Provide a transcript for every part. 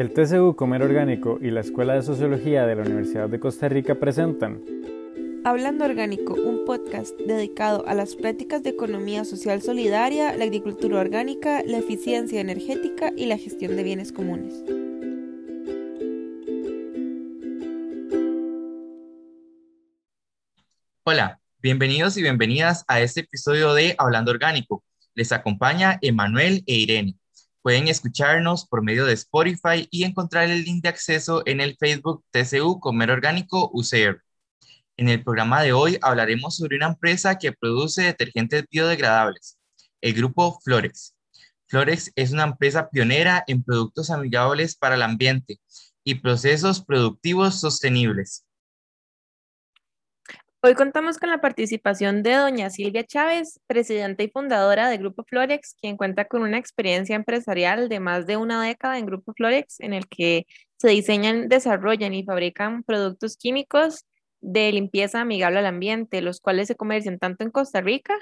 El TCU Comer Orgánico y la Escuela de Sociología de la Universidad de Costa Rica presentan Hablando Orgánico, un podcast dedicado a las prácticas de economía social solidaria, la agricultura orgánica, la eficiencia energética y la gestión de bienes comunes. Hola, bienvenidos y bienvenidas a este episodio de Hablando Orgánico. Les acompaña Emanuel e Irene. Pueden escucharnos por medio de Spotify y encontrar el link de acceso en el Facebook TCU Comer Orgánico UCR. En el programa de hoy hablaremos sobre una empresa que produce detergentes biodegradables, el grupo Florex. Florex es una empresa pionera en productos amigables para el ambiente y procesos productivos sostenibles. Hoy contamos con la participación de doña Silvia Chávez, presidenta y fundadora de Grupo Florex, quien cuenta con una experiencia empresarial de más de una década en Grupo Florex, en el que se diseñan, desarrollan y fabrican productos químicos de limpieza amigable al ambiente, los cuales se comercian tanto en Costa Rica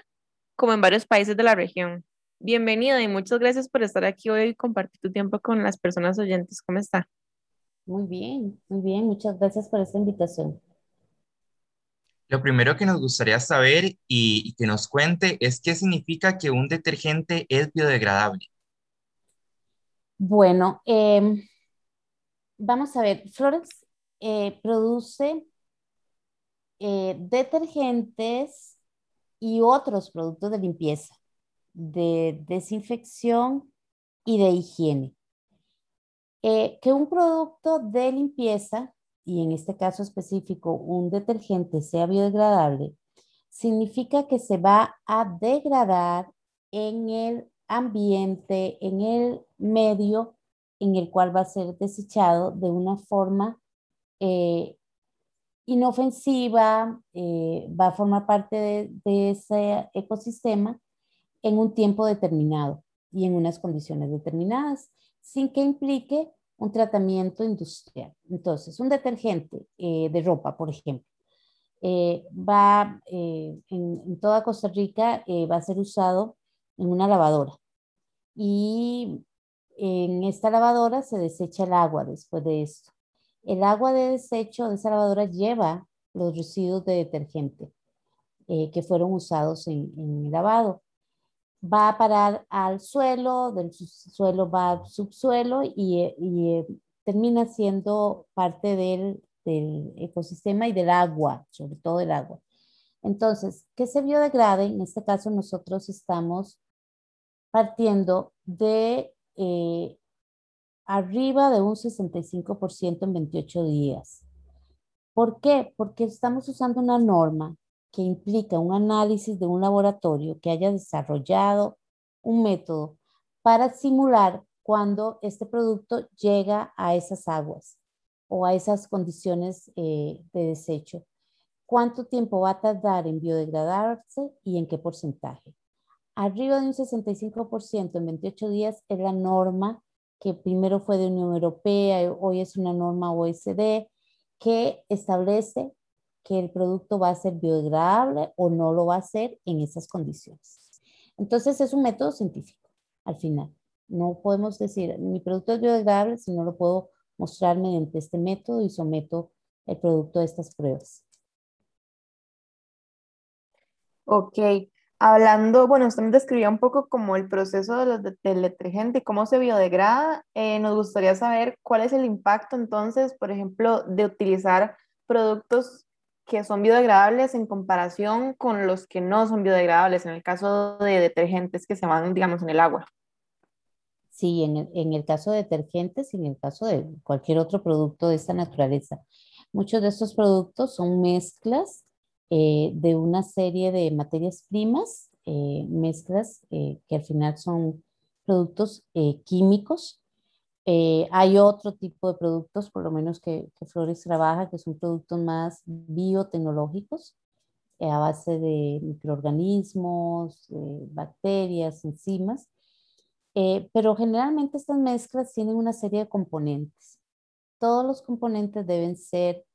como en varios países de la región. Bienvenida y muchas gracias por estar aquí hoy y compartir tu tiempo con las personas oyentes. ¿Cómo está? Muy bien, muy bien. Muchas gracias por esta invitación. Lo primero que nos gustaría saber y, que nos cuente es qué significa que un detergente es biodegradable. Bueno, em, vamos a ver, Flores eh, produce eh, detergentes y otros productos de limpieza, de desinfección y de higiene. Eh, que un producto de limpieza y en este caso específico un detergente sea biodegradable, significa que se va a degradar en el ambiente, en el medio en el cual va a ser desechado de una forma eh, inofensiva, eh, va a formar parte de, de ese ecosistema en un tiempo determinado y en unas condiciones determinadas, sin que implique un tratamiento industrial. Entonces, un detergente eh, de ropa, por ejemplo, eh, va eh, en, toda Costa Rica, va a ser usado en una lavadora. Y en esta lavadora se desecha el agua después de esto. El agua de desecho de esa lavadora lleva los residuos de detergente que fueron usados en, en el lavado va a parar al suelo, del suelo va al subsuelo y, eh, termina siendo parte del, ecosistema y del agua, sobre todo del agua. Entonces, ¿qué se biodegrade? En este caso nosotros estamos partiendo de eh, arriba de un 65% en 28 días. ¿Por qué? Porque estamos usando una norma que implica un análisis de un laboratorio que haya desarrollado un método para simular cuando este producto llega a esas aguas o a esas condiciones eh, de desecho. ¿Cuánto tiempo va a tardar en biodegradarse y en qué porcentaje? Arriba de un 65% en 28 días es la norma que primero fue de Unión Europea, hoy es una norma OSD que establece que el producto va a ser biodegradable o no lo va a ser en esas condiciones. Entonces es un método científico al final. No podemos decir mi producto es biodegradable si no lo puedo mostrar mediante este método y someto el producto a estas pruebas. Ok, hablando, bueno, usted me describía un poco como el proceso del detergente y cómo se biodegrada. Eh, nos gustaría saber cuál es el impacto entonces, por ejemplo, de utilizar productos que son biodegradables en comparación con los que no son biodegradables, en el caso de detergentes que se van, digamos, en el agua. Sí, en el, en el caso de detergentes y en el caso de cualquier otro producto de esta naturaleza. Muchos de estos productos son mezclas eh, de una serie de materias primas, eh, mezclas eh, que al final son productos químicos eh, hay otro tipo de productos, por lo menos que, Flores trabaja, que son productos más biotecnológicos, eh, a base de microorganismos, bacterias, enzimas. Eh, pero generalmente estas mezclas tienen una serie de componentes. Todos los componentes deben ser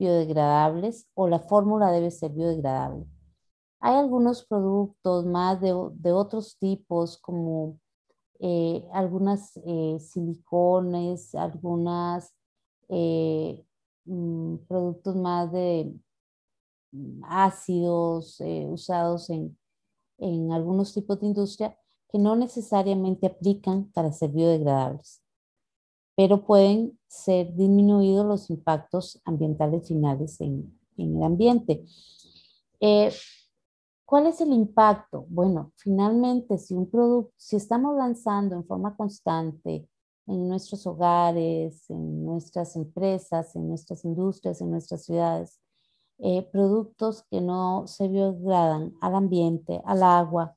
biodegradables o la fórmula debe ser biodegradable. Hay algunos productos más de, de otros tipos como eh, algunas eh, silicones, algunos mm, productos más de mm, ácidos usados en, en algunos tipos de industria que no necesariamente aplican para ser biodegradables, pero pueden ser disminuidos los impactos ambientales finales en, en el ambiente. Eh, ¿Cuál es el impacto? Bueno, finalmente, si un producto, si estamos lanzando en forma constante en nuestros hogares, en nuestras empresas, en nuestras industrias, en nuestras ciudades, eh, productos que no se biodegradan al ambiente, al agua,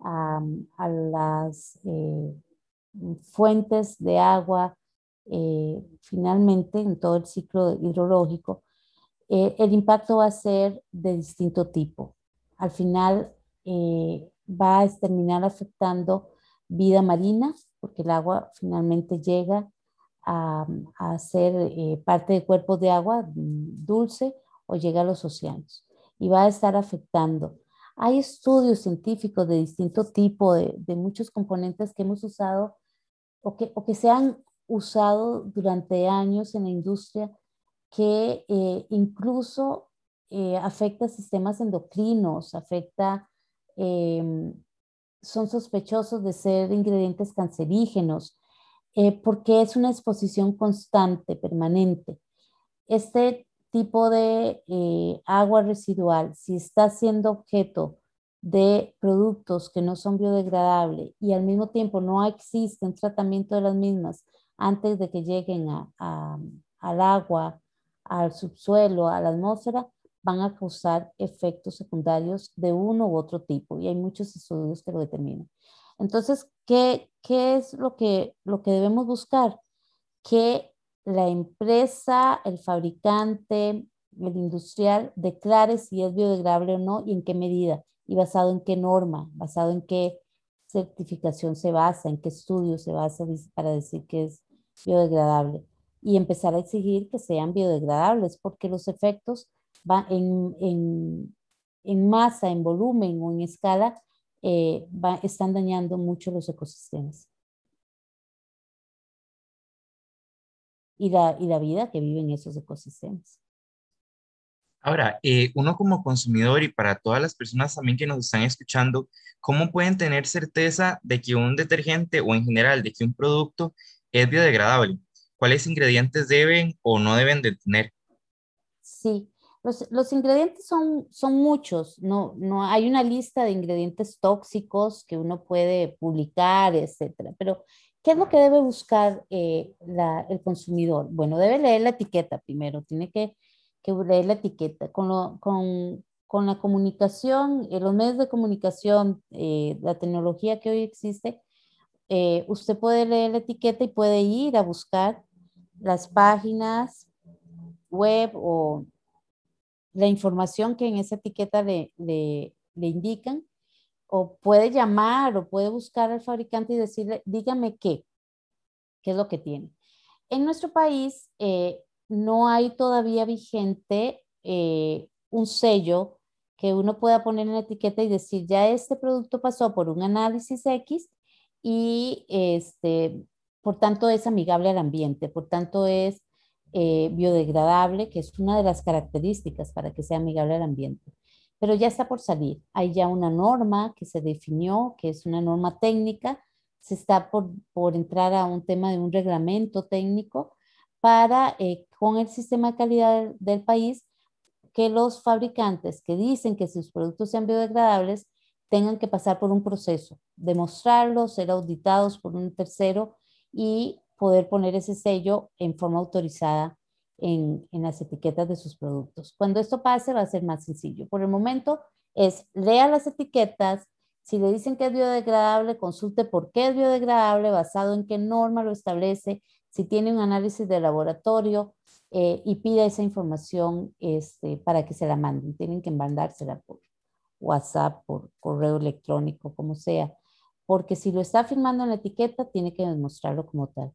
a, las eh, fuentes de agua, finalmente en todo el ciclo hidrológico, eh, el impacto va a ser de distinto tipo. Al final eh, va a terminar afectando vida marina, porque el agua finalmente llega a, ser eh, parte de cuerpos de agua dulce o llega a los océanos y va a estar afectando. Hay estudios científicos de distinto tipo, de, muchos componentes que hemos usado o que, o que se han usado durante años en la industria que eh, incluso eh, afecta sistemas endocrinos, afecta, em, son sospechosos de ser ingredientes cancerígenos, eh, porque es una exposición constante, permanente. Este tipo de agua residual, si está siendo objeto de productos que no son biodegradables y al mismo tiempo no existe un tratamiento de las mismas antes de que lleguen al agua al subsuelo, a la atmósfera, van a causar efectos secundarios de uno u otro tipo y hay muchos estudios que lo determinan. Entonces, ¿qué, qué es lo que, lo que debemos buscar? Que la empresa, el fabricante, el industrial declare si es biodegradable o no y en qué medida y basado en qué norma, basado en qué certificación se basa, en qué estudio se basa para decir que es biodegradable y empezar a exigir que sean biodegradables, porque los efectos van en, masa, en volumen o en escala, eh, están dañando mucho los ecosistemas. Y la, y la vida que viven esos ecosistemas. Ahora, eh, uno como consumidor y para todas las personas también que nos están escuchando, ¿cómo pueden tener certeza de que un detergente o en general de que un producto es biodegradable? cuáles ingredientes deben o no deben de tener. Sí, los, ingredientes son, son muchos, no, no hay una lista de ingredientes tóxicos que uno puede publicar, etcétera. Pero, ¿qué es lo que debe buscar eh, la, el consumidor? Bueno, debe leer la etiqueta primero, tiene que, que leer la etiqueta. Con, lo, con, con la comunicación, en los medios de comunicación, eh, la tecnología que hoy existe, eh, usted puede leer la etiqueta y puede ir a buscar las páginas web o la información que en esa etiqueta le, le, indican, o puede llamar o puede buscar al fabricante y decirle, dígame qué, qué es lo que tiene. En nuestro país eh, no hay todavía vigente eh, un sello que uno pueda poner en la etiqueta y decir, ya este producto pasó por un análisis X y este, por tanto es amigable al ambiente, por tanto es eh, biodegradable, que es una de las características para que sea amigable al ambiente. Pero ya está por salir. Hay ya una norma que se definió, que es una norma técnica. Se está por, por entrar a un tema de un reglamento técnico para, eh, con el sistema de calidad del país, que los fabricantes que dicen que sus productos sean biodegradables tengan que pasar por un proceso, demostrarlo, ser auditados por un tercero y poder poner ese sello en forma autorizada en, en, las etiquetas de sus productos. Cuando esto pase va a ser más sencillo. Por el momento es lea las etiquetas, si le dicen que es biodegradable, consulte por qué es biodegradable, basado en qué norma lo establece, si tiene un análisis de laboratorio eh, y pida esa información este, para que se la manden. Tienen que mandársela por WhatsApp, por correo electrónico, como sea porque si lo está firmando en la etiqueta, tiene que demostrarlo como tal.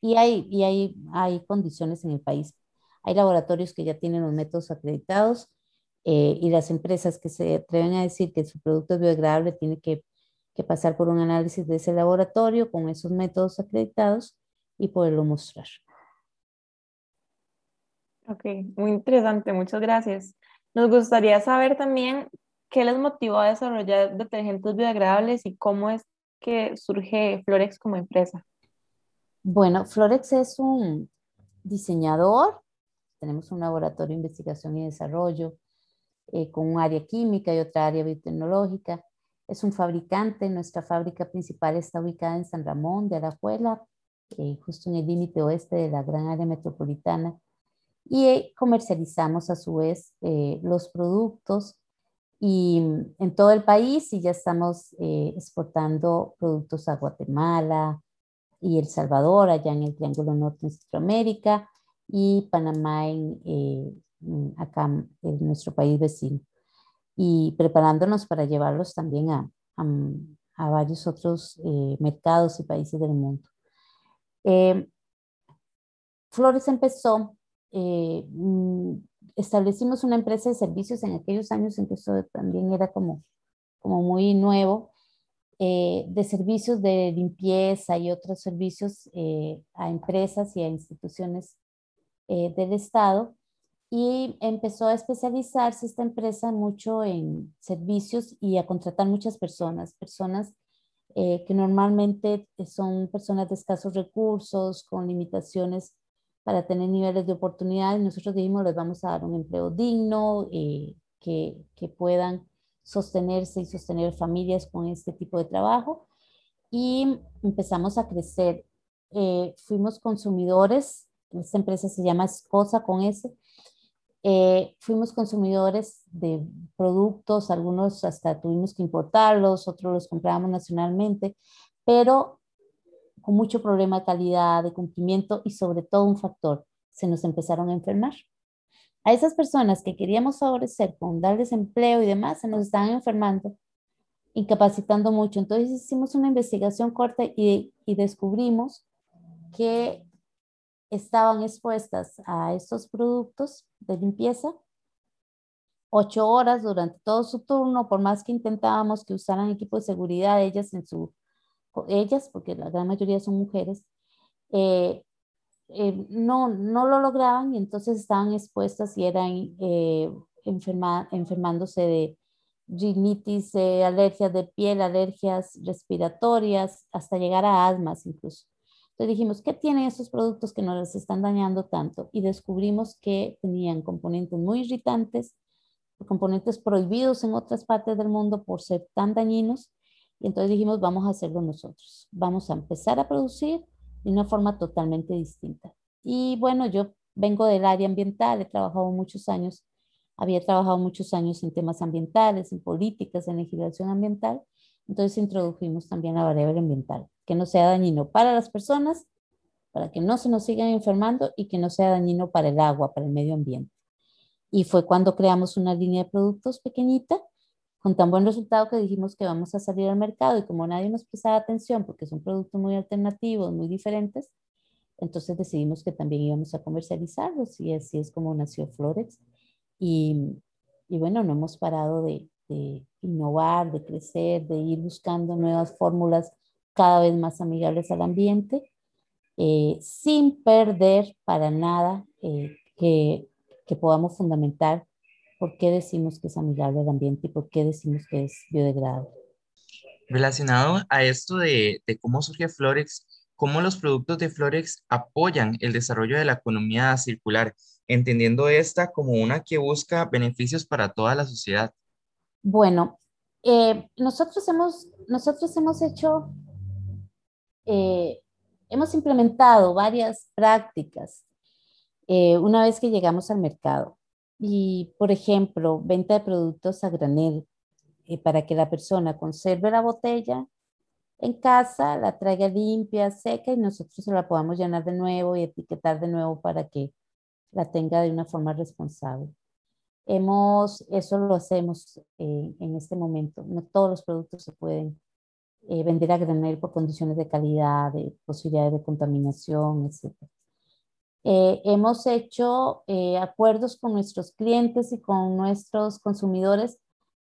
Y hay, y hay, hay condiciones en el país. Hay laboratorios que ya tienen los métodos acreditados eh, y las empresas que se atreven a decir que su producto es biodegradable tienen que que pasar por un análisis de ese laboratorio con esos métodos acreditados y poderlo mostrar. Ok, muy interesante, muchas gracias. Nos gustaría saber también qué les motivó a desarrollar detergentes biodegradables y cómo es que surge Florex como empresa. Bueno, Florex es un diseñador, tenemos un laboratorio de investigación y desarrollo eh, con un área química y otra área biotecnológica. Es un fabricante, nuestra fábrica principal está ubicada en San Ramón de Alajuela, eh, justo en el límite oeste de la gran área metropolitana y comercializamos a su vez eh, los productos y mm, en todo el país y ya estamos eh, exportando productos a Guatemala y El Salvador, allá en el Triángulo Norte de Centroamérica y Panamá en, eh, acá en nuestro país vecino y preparándonos para llevarlos también a, a, a varios otros mercados y países del mundo. Flores empezó eh, mm, establecimos una empresa de servicios en aquellos años en que eso también era como, como muy nuevo, eh, de servicios de limpieza y otros servicios eh, a empresas y a instituciones del Estado. Y empezó a especializarse esta empresa mucho en servicios y a contratar muchas personas, personas que normalmente son personas de escasos recursos, con limitaciones para tener niveles de oportunidades. Nosotros dijimos, les vamos a dar un empleo digno, eh, que, que, puedan sostenerse y sostener familias con este tipo de trabajo. Y empezamos a crecer. Eh, fuimos consumidores, esta empresa se llama Escosa con S. Eh, fuimos consumidores de productos, algunos hasta tuvimos que importarlos, otros los comprábamos nacionalmente, pero con mucho problema de calidad, de cumplimiento y sobre todo un factor, se nos empezaron a enfermar. A esas personas que queríamos favorecer con darles empleo y demás, se nos estaban enfermando, incapacitando mucho. Entonces hicimos una investigación corta y, y descubrimos que estaban expuestas a estos productos de limpieza ocho horas durante todo su turno, por más que intentábamos que usaran equipo de seguridad ellas en su ellas, porque la gran mayoría son mujeres, eh, eh, no, no lo lograban y entonces estaban expuestas y eran eh, enfermándose de rinitis, alergias de piel, alergias respiratorias, hasta llegar a asmas incluso. Entonces dijimos, ¿qué tienen estos productos que nos están dañando tanto? Y descubrimos que tenían componentes muy irritantes, componentes prohibidos en otras partes del mundo por ser tan dañinos y entonces dijimos, vamos a hacerlo nosotros. Vamos a empezar a producir de una forma totalmente distinta. Y bueno, yo vengo del área ambiental, he trabajado muchos años, había trabajado muchos años en temas ambientales, en políticas, en legislación ambiental. Entonces introdujimos también la variable ambiental, que no sea dañino para las personas, para que no se nos sigan enfermando y que no sea dañino para el agua, para el medio ambiente. Y fue cuando creamos una línea de productos pequeñita con tan buen resultado que dijimos que vamos a salir al mercado y como nadie nos prestaba atención porque son productos muy alternativos, muy diferentes, entonces decidimos que también íbamos a comercializarlos y así es como nació Florex. Y, y bueno, no hemos parado de, de, innovar, de crecer, de ir buscando nuevas fórmulas cada vez más amigables al ambiente, eh, sin perder para nada eh, que, que podamos fundamentar ¿Por qué decimos que es amigable al ambiente y por qué decimos que es biodegradable? Relacionado a esto de, cómo surge Florex, ¿cómo los productos de Florex apoyan el desarrollo de la economía circular, entendiendo esta como una que busca beneficios para toda la sociedad? Bueno, eh, nosotros, hemos, nosotros hemos hecho, eh, hemos implementado varias prácticas eh, una vez que llegamos al mercado. Y, por ejemplo, venta de productos a granel eh, para que la persona conserve la botella en casa, la traiga limpia, seca y nosotros se la podamos llenar de nuevo y etiquetar de nuevo para que la tenga de una forma responsable. Hemos, eso lo hacemos eh, en este momento. No todos los productos se pueden eh, vender a granel por condiciones de calidad, de posibilidades de contaminación, etc. Eh, hemos hecho eh, acuerdos con nuestros clientes y con nuestros consumidores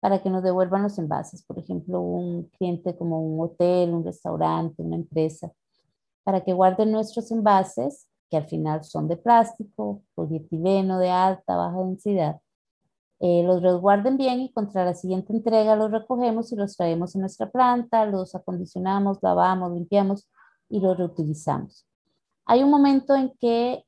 para que nos devuelvan los envases. Por ejemplo, un cliente como un hotel, un restaurante, una empresa, para que guarden nuestros envases, que al final son de plástico, polietileno de alta, baja densidad, eh, los resguarden bien y contra la siguiente entrega los recogemos y los traemos a nuestra planta, los acondicionamos, lavamos, limpiamos y los reutilizamos. Hay un momento en que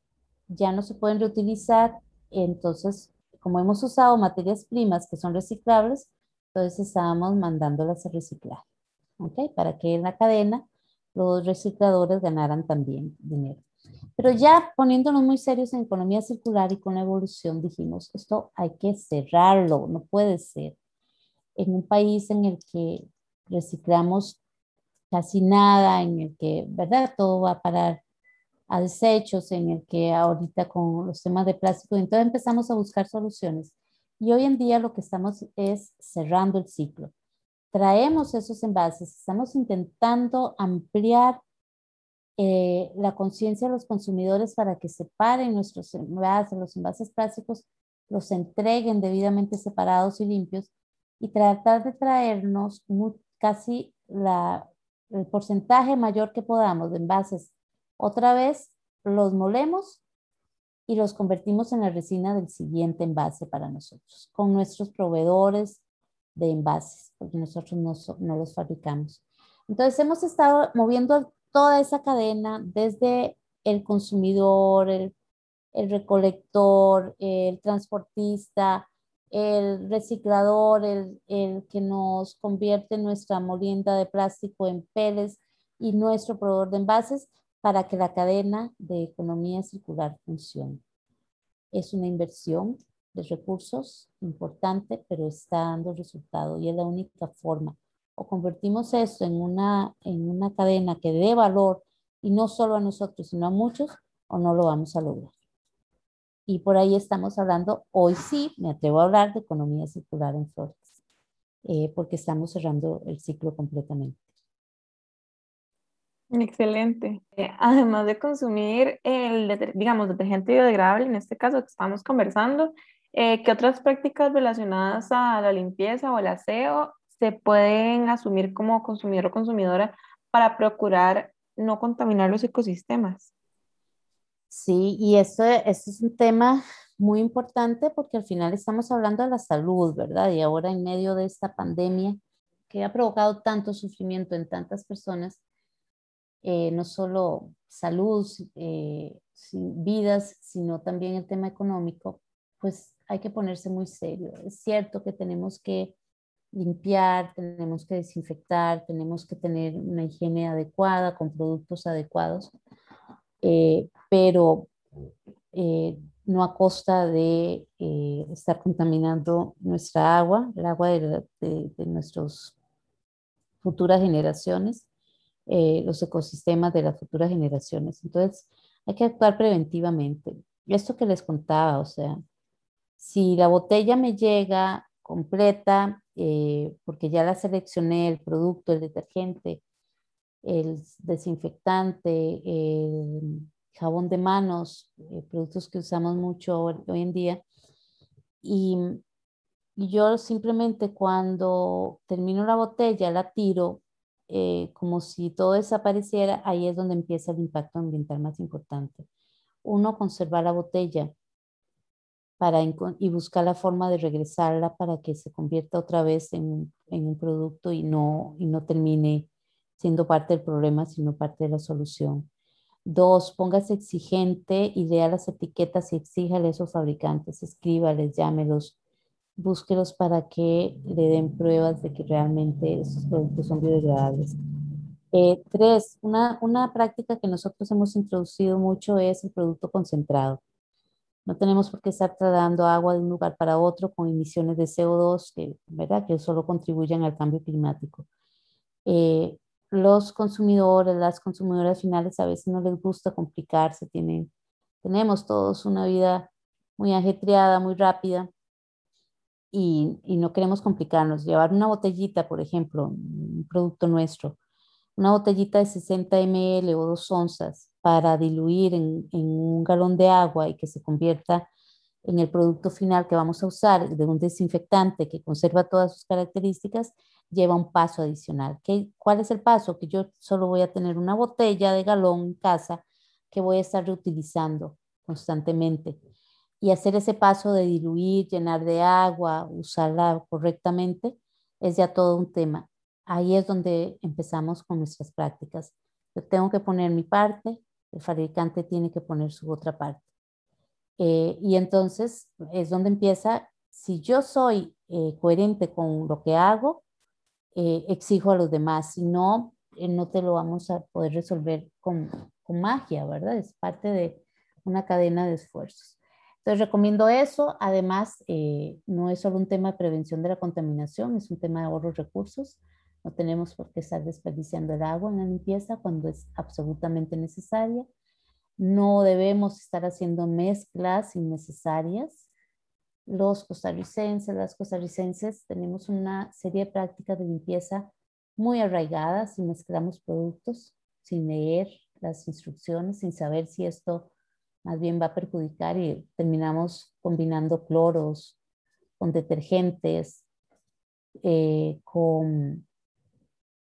ya no se pueden reutilizar, entonces como hemos usado materias primas que son reciclables, entonces estábamos mandándolas a reciclar, ¿ok? Para que en la cadena los recicladores ganaran también dinero. Pero ya poniéndonos muy serios en economía circular y con la evolución, dijimos, esto hay que cerrarlo, no puede ser. En un país en el que reciclamos casi nada, en el que, ¿verdad? Todo va a parar desechos, en el que ahorita con los temas de plástico, entonces empezamos a buscar soluciones. Y hoy en día lo que estamos es cerrando el ciclo. Traemos esos envases, estamos intentando ampliar eh, la conciencia de los consumidores para que separen nuestros envases, los envases plásticos, los entreguen debidamente separados y limpios y tratar de traernos casi la, el porcentaje mayor que podamos de envases otra vez los molemos y los convertimos en la resina del siguiente envase para nosotros, con nuestros proveedores de envases, porque nosotros no, los fabricamos. Entonces hemos estado moviendo toda esa cadena desde el consumidor, el, recolector, el transportista, el reciclador, el, el, que nos convierte nuestra molienda de plástico en peles y nuestro proveedor de envases para que la cadena de economía circular funcione. Es una inversión de recursos importante, pero está dando resultado y es la única forma. O convertimos esto en una, en una cadena que dé valor y no solo a nosotros, sino a muchos, o no lo vamos a lograr. Y por ahí estamos hablando, hoy sí, me atrevo a hablar de economía circular en flores, eh, porque estamos cerrando el ciclo completamente. Excelente. Eh, además de consumir el, digamos, detergente biodegradable, en este caso que estamos conversando, eh, ¿qué otras prácticas relacionadas a la limpieza o el aseo se pueden asumir como consumidor o consumidora para procurar no contaminar los ecosistemas? Sí, y esto, esto es un tema muy importante porque al final estamos hablando de la salud, ¿verdad? Y ahora en medio de esta pandemia que ha provocado tanto sufrimiento en tantas personas, eh, no solo salud, eh, vidas, sino también el tema económico, pues hay que ponerse muy serio. Es cierto que tenemos que limpiar, tenemos que desinfectar, tenemos que tener una higiene adecuada con productos adecuados, eh, pero no a costa de estar contaminando nuestra agua, el agua de, de nuestras futuras generaciones eh, los ecosistemas de las futuras generaciones. Entonces, hay que actuar preventivamente. Esto que les contaba, o sea, si la botella me llega completa, eh, porque ya la seleccioné, el producto, el detergente, el desinfectante, el jabón de manos, eh, productos que usamos mucho hoy, en día, y, y yo simplemente cuando termino la botella la tiro eh, como si todo desapareciera, ahí es donde empieza el impacto ambiental más importante. Uno, conservar la botella para y buscar la forma de regresarla para que se convierta otra vez en, un producto y no, y no termine siendo parte del problema, sino parte de la solución. Dos, póngase exigente y lea las etiquetas y exíjale a esos fabricantes, escríbales, llámelos, búsquelos para que le den pruebas de que realmente esos productos son biodegradables. Eh, tres, una, una práctica que nosotros hemos introducido mucho es el producto concentrado. No tenemos por qué estar trasladando agua de un lugar para otro con emisiones de CO2 que, ¿verdad? que solo contribuyen al cambio climático. Eh, los consumidores, las consumidoras finales a veces no les gusta complicarse, tienen, tenemos todos una vida muy ajetreada, muy rápida y, no queremos complicarnos. Llevar una botellita, por ejemplo, un producto nuestro, una botellita de 60 ml o dos onzas para diluir en, un galón de agua y que se convierta en el producto final que vamos a usar de un desinfectante que conserva todas sus características, lleva un paso adicional. ¿Qué, ¿Cuál es el paso? Que yo solo voy a tener una botella de galón en casa que voy a estar reutilizando constantemente. Y hacer ese paso de diluir, llenar de agua, usarla correctamente, es ya todo un tema. Ahí es donde empezamos con nuestras prácticas. Yo tengo que poner mi parte, el fabricante tiene que poner su otra parte. Eh, y entonces es donde empieza, si yo soy eh, coherente con lo que hago, eh, exijo a los demás, si no, no te lo vamos a poder resolver con, con magia, ¿verdad? Es parte de una cadena de esfuerzos. Entonces recomiendo eso. Además, no es solo un tema de prevención de la contaminación, es un tema de ahorro de recursos. No tenemos por qué estar desperdiciando el agua en la limpieza cuando es absolutamente necesaria. No debemos estar haciendo mezclas innecesarias. Los costarricenses, las costarricenses, tenemos una serie de prácticas de limpieza muy arraigadas y mezclamos productos sin leer las instrucciones, sin saber si esto más bien va a perjudicar y terminamos combinando cloros con detergentes, eh, con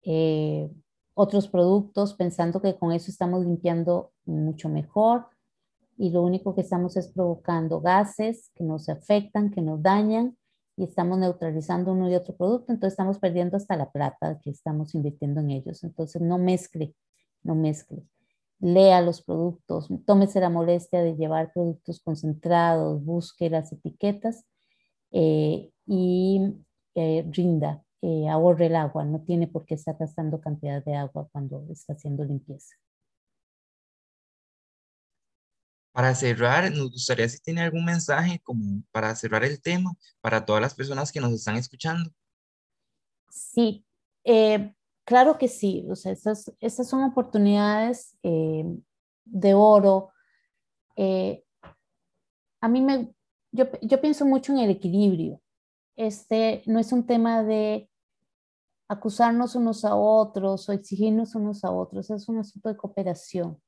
eh, otros productos pensando que con eso estamos limpiando mucho mejor y lo único que estamos es provocando gases que nos afectan, que nos dañan y estamos neutralizando uno y otro producto, entonces estamos perdiendo hasta la plata que estamos invirtiendo en ellos. Entonces no mezcle, no mezcle. Lea los productos, tómese la molestia de llevar productos concentrados, busque las etiquetas eh, y eh, rinda eh, ahorre el agua, no tiene por qué estar gastando cantidad de agua cuando está haciendo limpieza. Para cerrar, nos gustaría si tiene algún mensaje como para cerrar el tema para todas las personas que nos están escuchando. Sí, eh, claro que sí. O sea, estas, son oportunidades eh, de oro. Eh, a mí me, yo, yo pienso mucho en el equilibrio este no es un tema de acusarnos unos a otros o exigirnos unos a otros, es un asunto de cooperación.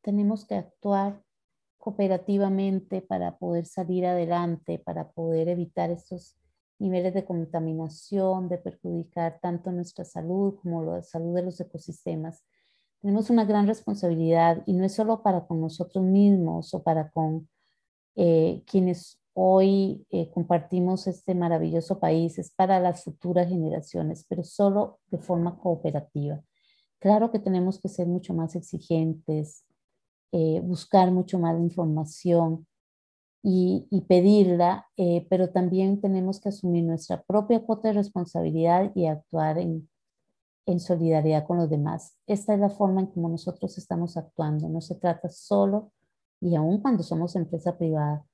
Tenemos que actuar cooperativamente para poder salir adelante, para poder evitar estos niveles de contaminación, de perjudicar tanto nuestra salud como la salud de los ecosistemas. Tenemos una gran responsabilidad y no es solo para con nosotros mismos o para con eh, quienes Hoy eh, compartimos este maravilloso país, es para las futuras generaciones, pero solo de forma cooperativa. Claro que tenemos que ser mucho más exigentes, eh, buscar mucho más información y, pedirla, eh, pero también tenemos que asumir nuestra propia cuota de responsabilidad y actuar en, en solidaridad con los demás. Esta es la forma en como nosotros estamos actuando. No se trata solo, y aún cuando somos empresa privada,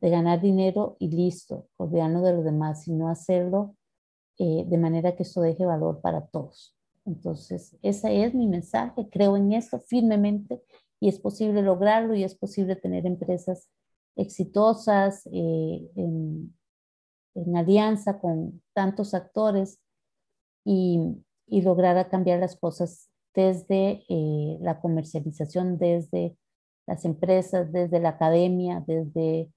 de ganar dinero y listo, olvidarnos de los demás, sino hacerlo eh, de manera que esto deje valor para todos. Entonces, ese es mi mensaje, creo en esto firmemente y es posible lograrlo y es posible tener empresas exitosas eh, en, alianza con tantos actores y, lograr cambiar las cosas desde eh, la comercialización, desde las empresas, desde la academia, desde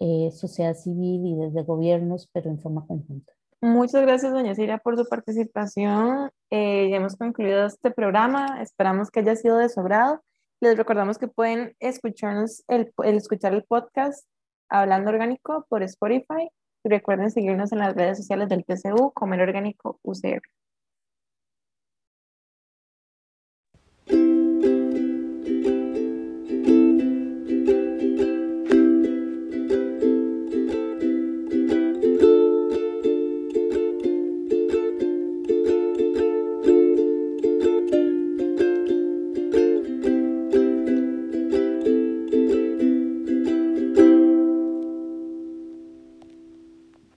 eh, sociedad civil y desde gobiernos, pero en forma conjunta. Muchas gracias, doña Silvia, por su participación. Eh, ya hemos concluido este programa. Esperamos que haya sido de sobrado. Les recordamos que pueden escucharnos el, escuchar el podcast Hablando Orgánico por Spotify. Y recuerden seguirnos en las redes sociales del PCU, Comer Orgánico UCR.